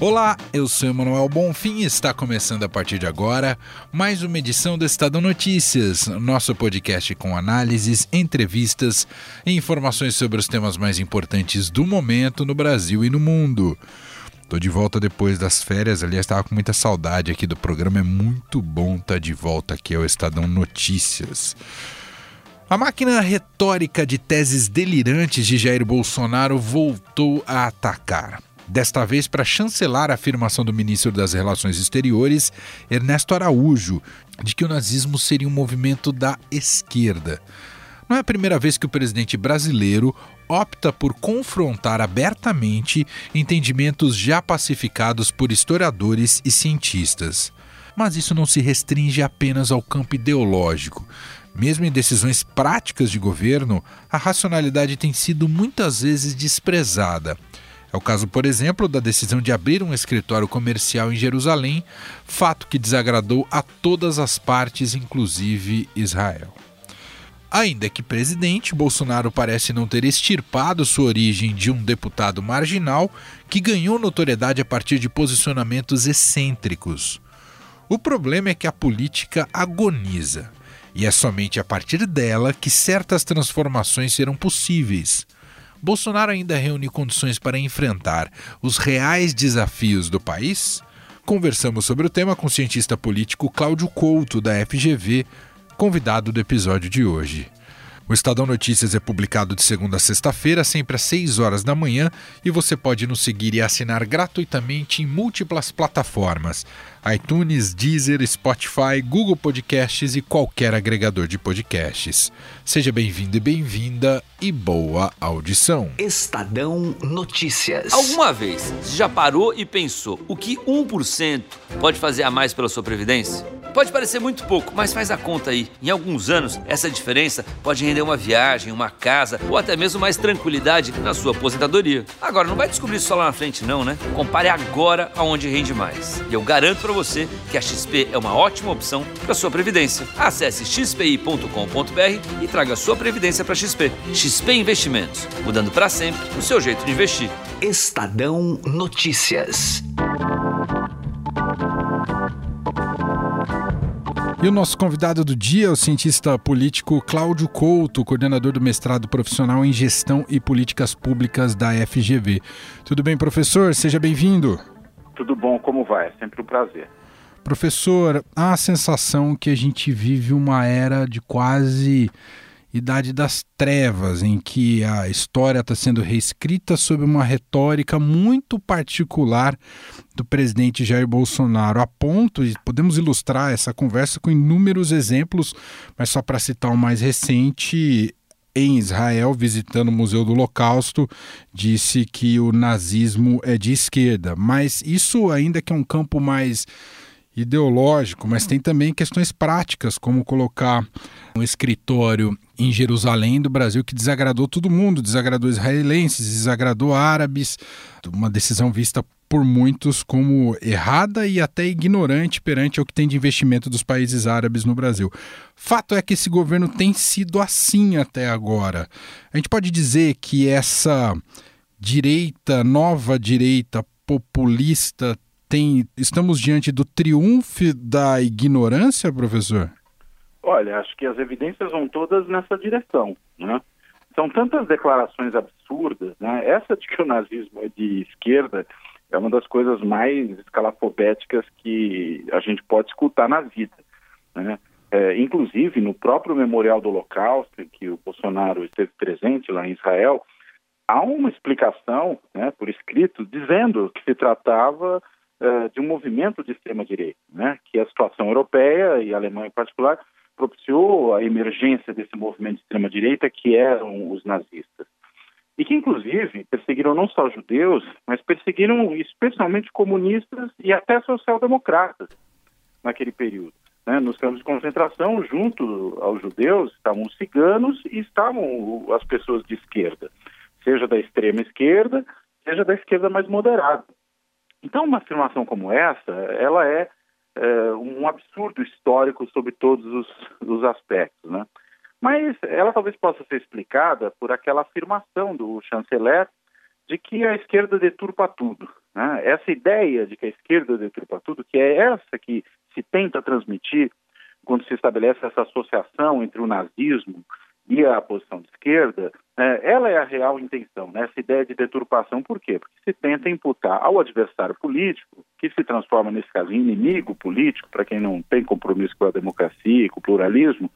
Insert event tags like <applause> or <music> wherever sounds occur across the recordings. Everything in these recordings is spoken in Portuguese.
Olá, eu sou Emanuel Bonfim e está começando a partir de agora mais uma edição do Estadão Notícias, nosso podcast com análises, entrevistas e informações sobre os temas mais importantes do momento no Brasil e no mundo. Tô de volta depois das férias, aliás, estava com muita saudade aqui do programa, é muito bom estar tá de volta aqui ao Estadão Notícias. A máquina retórica de teses delirantes de Jair Bolsonaro voltou a atacar desta vez para chancelar a afirmação do ministro das Relações Exteriores, Ernesto Araújo, de que o nazismo seria um movimento da esquerda. Não é a primeira vez que o presidente brasileiro opta por confrontar abertamente entendimentos já pacificados por historiadores e cientistas. Mas isso não se restringe apenas ao campo ideológico. Mesmo em decisões práticas de governo, a racionalidade tem sido muitas vezes desprezada. É o caso, por exemplo, da decisão de abrir um escritório comercial em Jerusalém, fato que desagradou a todas as partes, inclusive Israel. Ainda que presidente, Bolsonaro parece não ter extirpado sua origem de um deputado marginal que ganhou notoriedade a partir de posicionamentos excêntricos. O problema é que a política agoniza, e é somente a partir dela que certas transformações serão possíveis. Bolsonaro ainda reúne condições para enfrentar os reais desafios do país? Conversamos sobre o tema com o cientista político Cláudio Couto, da FGV, convidado do episódio de hoje. O Estadão Notícias é publicado de segunda a sexta-feira, sempre às 6 horas da manhã, e você pode nos seguir e assinar gratuitamente em múltiplas plataformas: iTunes, Deezer, Spotify, Google Podcasts e qualquer agregador de podcasts. Seja bem-vindo e bem-vinda e boa audição. Estadão Notícias. Alguma vez você já parou e pensou o que 1% pode fazer a mais pela sua previdência? Pode parecer muito pouco, mas faz a conta aí. Em alguns anos, essa diferença pode render uma viagem, uma casa ou até mesmo mais tranquilidade na sua aposentadoria. Agora, não vai descobrir isso só lá na frente, não, né? Compare agora aonde rende mais. E eu garanto para você que a XP é uma ótima opção para sua previdência. Acesse xpi.com.br e traga sua previdência para XP. XP Investimentos, mudando para sempre o seu jeito de investir. Estadão Notícias. E o nosso convidado do dia é o cientista político Cláudio Couto, coordenador do mestrado profissional em Gestão e Políticas Públicas da FGV. Tudo bem, professor? Seja bem-vindo. Tudo bom, como vai? É sempre um prazer. Professor, há a sensação que a gente vive uma era de quase Idade das Trevas, em que a história está sendo reescrita sob uma retórica muito particular do presidente Jair Bolsonaro, a ponto, e podemos ilustrar essa conversa com inúmeros exemplos, mas só para citar o mais recente, em Israel, visitando o Museu do Holocausto, disse que o nazismo é de esquerda. Mas isso ainda que é um campo mais ideológico, mas tem também questões práticas, como colocar um escritório em Jerusalém do Brasil que desagradou todo mundo, desagradou israelenses, desagradou árabes, uma decisão vista por muitos como errada e até ignorante perante o que tem de investimento dos países árabes no Brasil. Fato é que esse governo tem sido assim até agora. A gente pode dizer que essa direita, nova direita populista tem, estamos diante do triunfo da ignorância, professor? Olha, acho que as evidências vão todas nessa direção, né? São tantas declarações absurdas, né? Essa de que o nazismo é de esquerda é uma das coisas mais escalafobéticas que a gente pode escutar na vida, né? É, inclusive, no próprio Memorial do Holocausto, em que o Bolsonaro esteve presente lá em Israel, há uma explicação, né, por escrito, dizendo que se tratava uh, de um movimento de extrema-direita, né, que a situação europeia e a Alemanha em particular propiciou a emergência desse movimento de extrema-direita que eram os nazistas. E que, inclusive, perseguiram não só judeus, mas perseguiram especialmente comunistas e até social-democratas naquele período. Né? Nos campos de concentração, junto aos judeus, estavam os ciganos e estavam as pessoas de esquerda, seja da extrema esquerda, seja da esquerda mais moderada. Então, uma afirmação como essa, ela é, é um absurdo histórico sobre todos os, os aspectos, né? Mas ela talvez possa ser explicada por aquela afirmação do chanceler de que a esquerda deturpa tudo. Né? Essa ideia de que a esquerda deturpa tudo, que é essa que se tenta transmitir quando se estabelece essa associação entre o nazismo e a posição de esquerda, né, ela é a real intenção, né, essa ideia de deturpação. Por quê? Porque se tenta imputar ao adversário político, que se transforma, nesse caso, em inimigo político, para quem não tem compromisso com a democracia e com o pluralismo,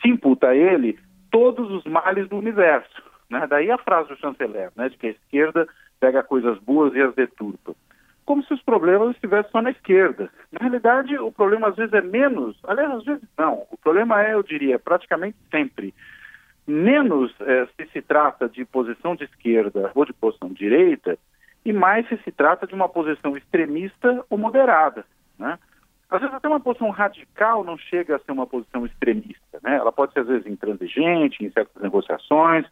se imputa a ele todos os males do universo. Né? Daí a frase do chanceler, né, de que a esquerda pega coisas boas e as deturpa. Como se os problemas estivessem só na esquerda. Na realidade, o problema às vezes é menos, aliás, às vezes não. O problema é, eu diria, praticamente sempre, menos é, se se trata de posição de esquerda ou de posição de direita, e mais se se trata de uma posição extremista ou moderada. Né? Às vezes até uma posição radical não chega a ser uma posição extremista, né? Ela pode ser às vezes intransigente em certas negociações,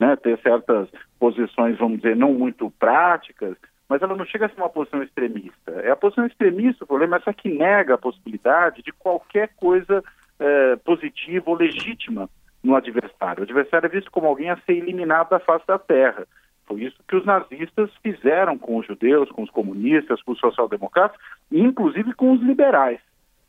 né? Ter certas posições, vamos dizer, não muito práticas, mas ela não chega a ser uma posição extremista. É a posição extremista, o problema é essa que nega a possibilidade de qualquer coisa é, positiva ou legítima no adversário. O adversário é visto como alguém a ser eliminado da face da terra. Foi isso que os nazistas fizeram com os judeus, com os comunistas, com os social-democratas, inclusive com os liberais.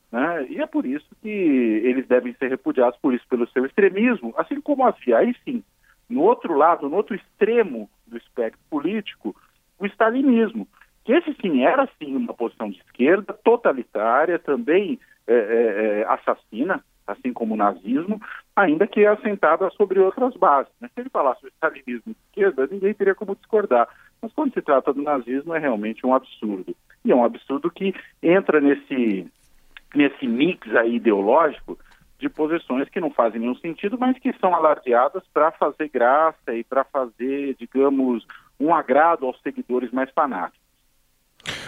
Né? E é por isso que eles devem ser repudiados por isso, pelo seu extremismo, assim como havia, aí sim, no outro lado, no outro extremo do espectro político, o stalinismo, que esse sim era sim uma posição de esquerda, totalitária, também é, é, é assassina, assim como o nazismo, ainda que assentada sobre outras bases. Né? Se ele falasse o stalinismo de esquerda, ninguém teria como discordar. Mas quando se trata do nazismo, é realmente um absurdo. E é um absurdo que entra nesse, nesse mix aí ideológico de posições que não fazem nenhum sentido, mas que são alardeadas para fazer graça e para fazer, digamos, um agrado aos seguidores mais fanáticos.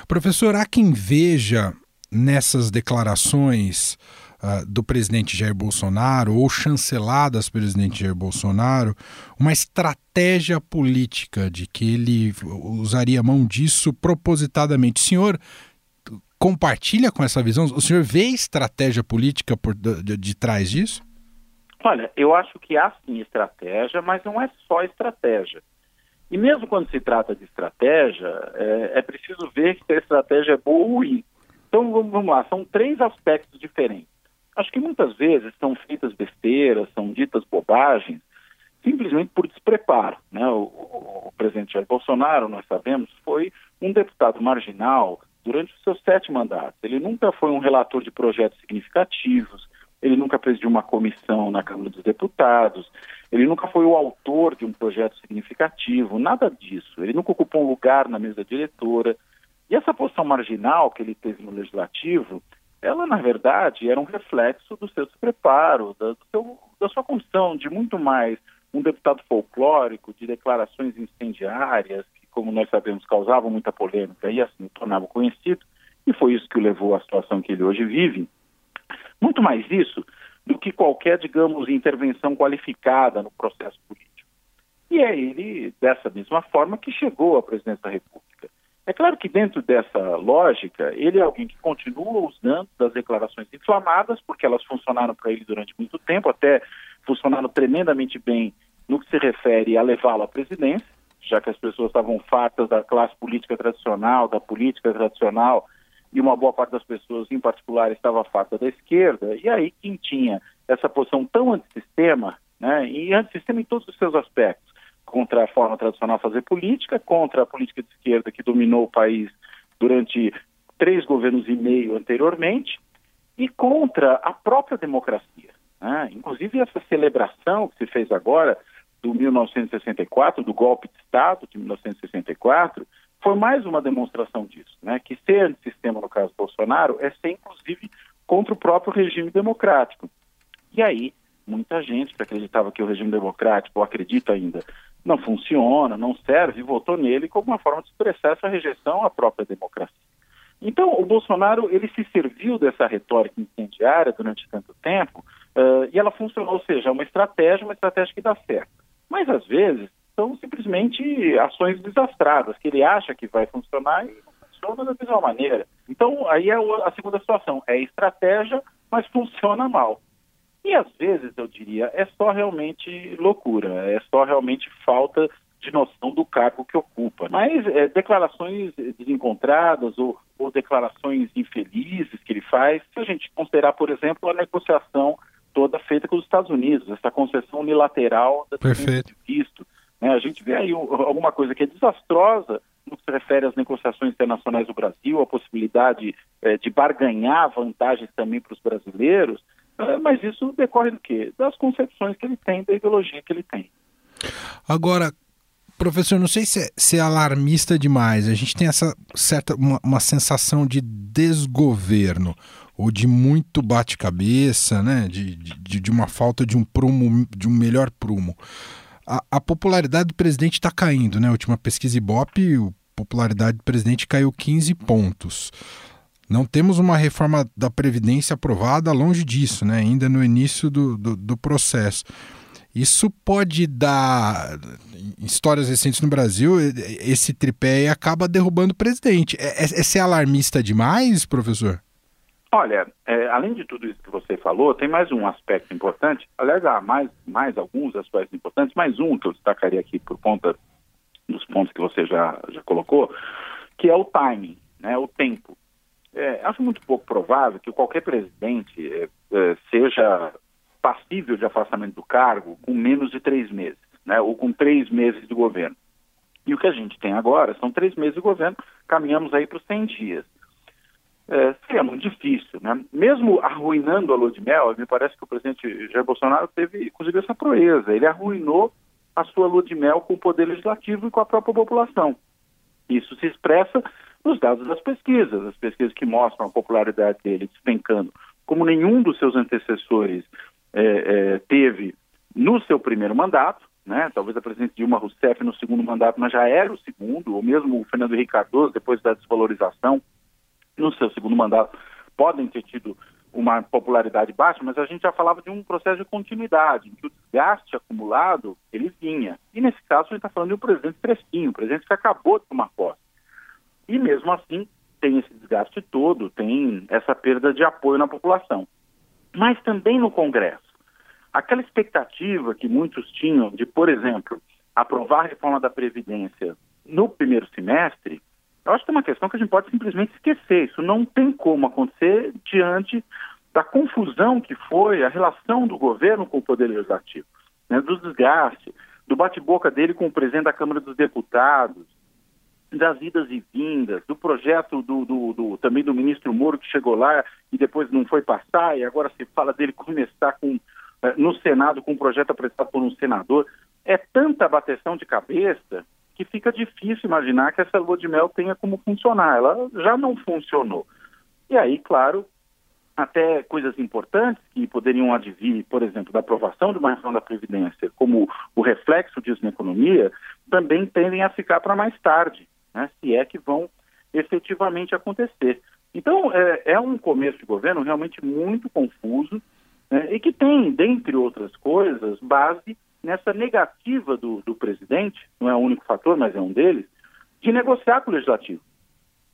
Professor, há quem veja nessas declarações uh, do presidente Jair Bolsonaro ou chanceladas pelo presidente Jair Bolsonaro uma estratégia política de que ele usaria mão disso propositadamente. O senhor compartilha com essa visão? O senhor vê estratégia política por de, de, de trás disso? Olha, eu acho que há sim estratégia, mas não é só estratégia. E mesmo quando se trata de estratégia, é, é preciso ver se a estratégia é boa ou ruim. Então vamos lá, são três aspectos diferentes. Acho que muitas vezes são feitas besteiras, são ditas bobagens, simplesmente por despreparo. Né? O, o, o presidente Jair Bolsonaro, nós sabemos, foi um deputado marginal durante os seus sete mandatos. Ele nunca foi um relator de projetos significativos, ele nunca presidiu uma comissão na Câmara dos Deputados, ele nunca foi o autor de um projeto significativo, nada disso. Ele nunca ocupou um lugar na mesa diretora. E essa posição marginal que ele teve no legislativo ela, na verdade, era um reflexo do seu despreparo, da, seu, da sua condição de muito mais um deputado folclórico, de declarações incendiárias, que, como nós sabemos, causavam muita polêmica e assim o tornavam conhecido, e foi isso que o levou à situação que ele hoje vive. Muito mais isso do que qualquer, digamos, intervenção qualificada no processo político. E é ele, dessa mesma forma, que chegou à presidência da República. É claro que dentro dessa lógica, ele é alguém que continua usando das declarações inflamadas, porque elas funcionaram para ele durante muito tempo, até funcionaram tremendamente bem no que se refere a levá-lo à presidência, já que as pessoas estavam fartas da classe política tradicional, da política tradicional, e uma boa parte das pessoas, em particular, estava farta da esquerda, e aí quem tinha essa posição tão antissistema, né, e antissistema em todos os seus aspectos, contra a forma tradicional de fazer política, contra a política de esquerda que dominou o país durante três governos e meio anteriormente, e contra a própria democracia. Né? Inclusive, essa celebração que se fez agora do 1964, do golpe de Estado de 1964, foi mais uma demonstração disso, né? que ser antissistema, no caso Bolsonaro, é ser, inclusive, contra o próprio regime democrático. E aí, muita gente que acreditava que o regime democrático, ou acredita ainda, não funciona, não serve, e votou nele como uma forma de expressar essa rejeição à própria democracia. Então, o Bolsonaro ele se serviu dessa retórica incendiária durante tanto tempo uh, e ela funcionou, ou seja, é uma estratégia, uma estratégia que dá certo. Mas, às vezes, são simplesmente ações desastradas, que ele acha que vai funcionar e não funciona da mesma maneira. Então, aí é a segunda situação, é estratégia, mas <laughs> funciona mal. E às vezes, eu diria, é só realmente loucura, é só realmente falta de noção do cargo que ocupa. Mas é, declarações desencontradas ou, ou, declarações infelizes que ele faz, se a gente considerar, por exemplo, a negociação toda feita com os Estados Unidos, essa concessão unilateral da Perfeito. visto. Né? A gente vê aí alguma coisa que é desastrosa no que se refere às negociações internacionais do Brasil, a possibilidade é, de barganhar vantagens também para os brasileiros, mas isso decorre do quê? Das concepções que ele tem, da ideologia que ele tem. Agora, professor, não sei se é, se é alarmista demais. A gente tem essa certa uma, uma sensação de desgoverno ou de muito bate-cabeça, né? De, de, de, uma falta de um prumo, de um melhor prumo. A, a popularidade do presidente está caindo, né? A última pesquisa Ibope, a popularidade do presidente caiu 15 pontos. Não temos uma reforma da Previdência aprovada, longe disso, né? ainda no início do, do, do processo. Isso pode dar, histórias recentes no Brasil, esse tripé acaba derrubando o presidente. É, é, é ser alarmista demais, professor? Olha, é, além de tudo isso que você falou, tem mais um aspecto importante. Aliás, há mais, mais alguns aspectos importantes, mais um que eu destacaria aqui por conta dos pontos que você já, já colocou, que é o timing, né, o tempo. É, acho muito pouco provável que qualquer presidente é, é, seja passível de afastamento do cargo com menos de três meses, né, ou com três meses de governo. E o que a gente tem agora são três meses de governo, caminhamos aí para os 100 dias. É, seria muito difícil, né? Mesmo arruinando a lua de mel, me parece que o presidente Jair Bolsonaro teve, inclusive, essa proeza. Ele arruinou a sua lua de mel com o poder legislativo e com a própria população. Isso se expressa nos dados das pesquisas, as pesquisas que mostram a popularidade dele despencando, como nenhum dos seus antecessores é, é, teve no seu primeiro mandato, né? talvez a presidente Dilma Rousseff no segundo mandato, mas já era o segundo, ou mesmo o Fernando Henrique Cardoso, depois da desvalorização, no seu segundo mandato, podem ter tido uma popularidade baixa, mas a gente já falava de um processo de continuidade, em que o desgaste acumulado, ele vinha. E nesse caso, a gente está falando de um presidente fresquinho, um presidente que acabou de tomar posse. E mesmo assim, tem esse desgaste todo, tem essa perda de apoio na população. Mas também no Congresso. Aquela expectativa que muitos tinham de, por exemplo, aprovar a reforma da Previdência no primeiro semestre, eu acho que é uma questão que a gente pode simplesmente esquecer. Isso não tem como acontecer diante da confusão que foi a relação do governo com o Poder Legislativo, né, do desgaste, do bate-boca dele com o presidente da Câmara dos Deputados, das idas e vindas, do projeto do, do, do, também do ministro Moro que chegou lá e depois não foi passar, e agora se fala dele começar com, eh, no Senado com um projeto apresentado por um senador. É tanta bateção de cabeça que fica difícil imaginar que essa lua de mel tenha como funcionar. Ela já não funcionou. E aí, claro, até coisas importantes que poderiam advir, por exemplo, da aprovação de uma reforma da Previdência, como o reflexo disso na economia, também tendem a ficar para mais tarde, né, se é que vão efetivamente acontecer. Então, é, é um começo de governo realmente muito confuso né, e que tem, dentre outras coisas, base nessa negativa do, do presidente, não é o único fator, mas é um deles, de negociar com o legislativo,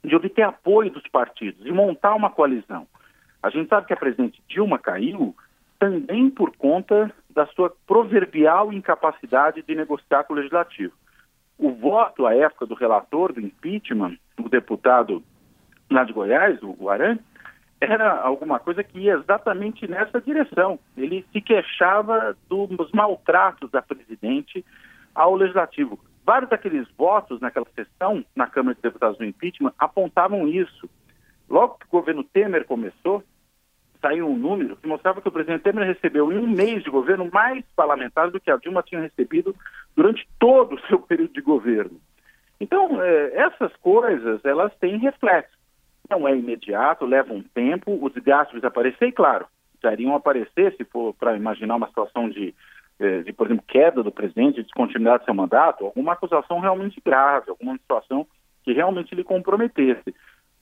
de obter apoio dos partidos, de montar uma coalizão. A gente sabe que a presidente Dilma caiu também por conta da sua proverbial incapacidade de negociar com o legislativo. O voto à época do relator do impeachment, o deputado lá de Goiás, o Arantes, era alguma coisa que ia exatamente nessa direção. Ele se queixava dos maltratos da presidente ao legislativo. Vários daqueles votos naquela sessão, na Câmara de Deputados do impeachment, apontavam isso. Logo que o governo Temer começou, saiu um número que mostrava que o presidente Temer recebeu em um mês de governo mais parlamentares do que a Dilma tinha recebido durante todo o seu <laughs> período de governo. Então, eh, essas coisas, elas têm reflexo não é imediato, leva um tempo, os gastos aparecer, e claro, iriam aparecer se for para imaginar uma situação de, eh, de, por exemplo, queda do presidente, descontinuidade do seu mandato, alguma acusação realmente grave, alguma situação que realmente lhe comprometesse.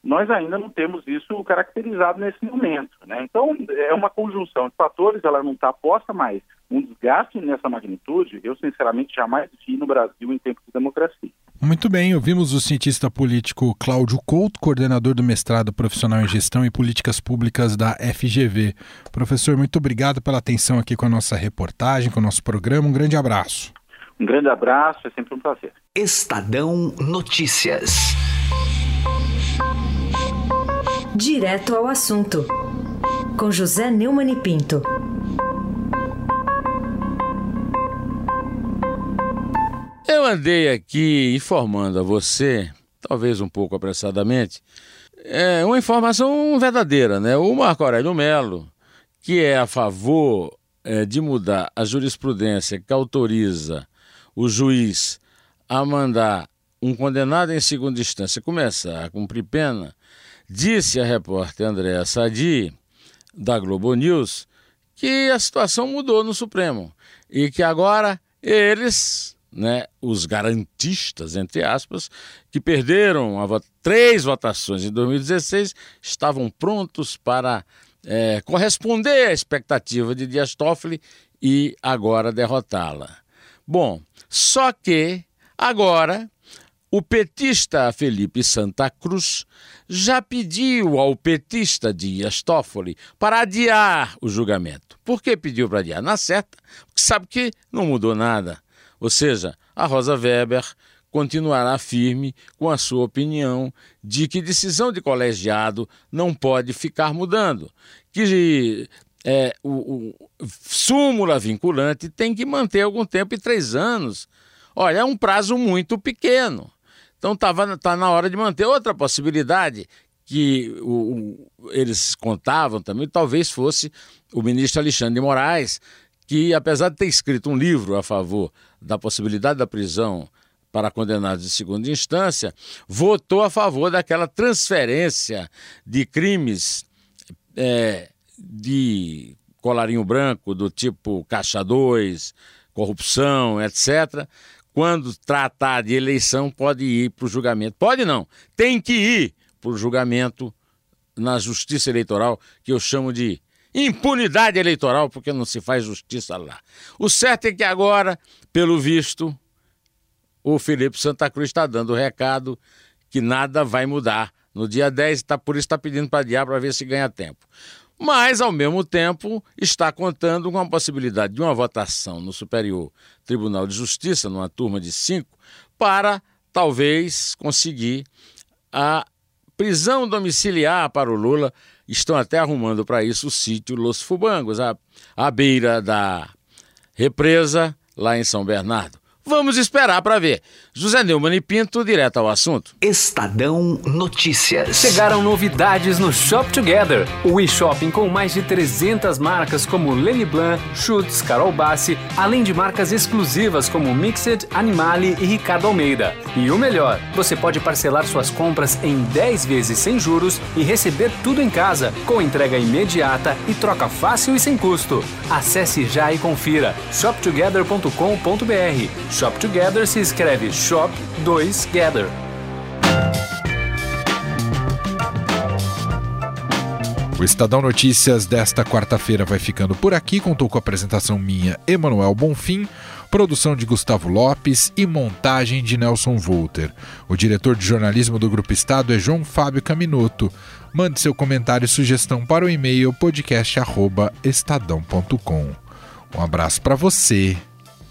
Nós ainda não temos isso caracterizado nesse momento. Né? Então, é uma conjunção de fatores, ela não está posta, mas um desgaste nessa magnitude, eu sinceramente jamais vi no Brasil em tempos de democracia. Muito bem, ouvimos o cientista político Cláudio Couto, coordenador do mestrado profissional em gestão e políticas públicas da FGV. Professor, muito obrigado pela atenção aqui com a nossa reportagem, com o nosso programa. Um grande abraço. Um grande abraço, é sempre um prazer. Estadão Notícias. Direto ao assunto, com José Neumann e Pinto. Eu andei aqui informando a você, talvez um pouco apressadamente, é uma informação verdadeira, né? O Marco Aurélio Melo, que é a favor é, de mudar a jurisprudência que autoriza o juiz a mandar um condenado em segunda instância começar a cumprir pena, Disse a repórter Andréa Sadi, da Globo News, que a situação mudou no Supremo e que agora eles, né, os garantistas, entre aspas, que perderam a, três votações em 2016, estavam prontos para é, corresponder à expectativa de Dias Toffoli e agora derrotá-la. Bom, só que agora o petista Felipe Santa Cruz já pediu ao petista Dias Toffoli para adiar o julgamento. Por que pediu para adiar? Na certa, porque sabe que não mudou nada. Ou seja, a Rosa Weber continuará firme com a sua opinião de que decisão de colegiado não pode ficar mudando, que é, o, o súmula vinculante tem que manter algum tempo e três anos. Olha, é um prazo muito pequeno. Então tava, tá na hora de manter outra possibilidade que o, o, eles contavam também, talvez fosse o ministro Alexandre de Moraes, que apesar de ter escrito um livro a favor da possibilidade da prisão para condenados de segunda instância, votou a favor daquela transferência de crimes é, de colarinho branco, do tipo Caixa 2, corrupção, etc., quando tratar de eleição, pode ir para o julgamento. Pode não, tem que ir para o julgamento na justiça eleitoral, que eu chamo de impunidade eleitoral, porque não se faz justiça lá. O certo é que agora, pelo visto, o Felipe Santa Cruz está dando o recado que nada vai mudar. No dia 10, tá, por isso está pedindo para adiar para ver se ganha tempo mas, ao mesmo tempo, está contando com a possibilidade de uma votação no Superior Tribunal de Justiça, numa turma de cinco, para talvez conseguir a prisão domiciliar para o Lula. Estão até arrumando para isso o sítio Los Fubangos, à, beira da represa, lá em São Bernardo. Vamos esperar para ver. José Neumann e Pinto, direto ao assunto. Estadão Notícias. Chegaram novidades no Shop Together, o e-shopping com mais de 300 marcas como Lenny Blanc, Schutz, Carol Bassi, além de marcas exclusivas como Mixed, Animale e Ricardo Almeida. E o melhor, você pode parcelar suas compras em 10 vezes sem juros e receber tudo em casa, com entrega imediata e troca fácil e sem custo. Acesse já e confira shoptogether.com.br Shop Together se escreve Shop 2 Gather. O Estadão Notícias desta quarta-feira vai ficando por aqui. Contou com a apresentação minha, Emanuel Bonfim, produção de Gustavo Lopes e montagem de Nelson Volter. O diretor de jornalismo do Grupo Estado é João Fábio Caminoto. Mande seu comentário e sugestão para o e-mail podcast@estadão.com. Um abraço para você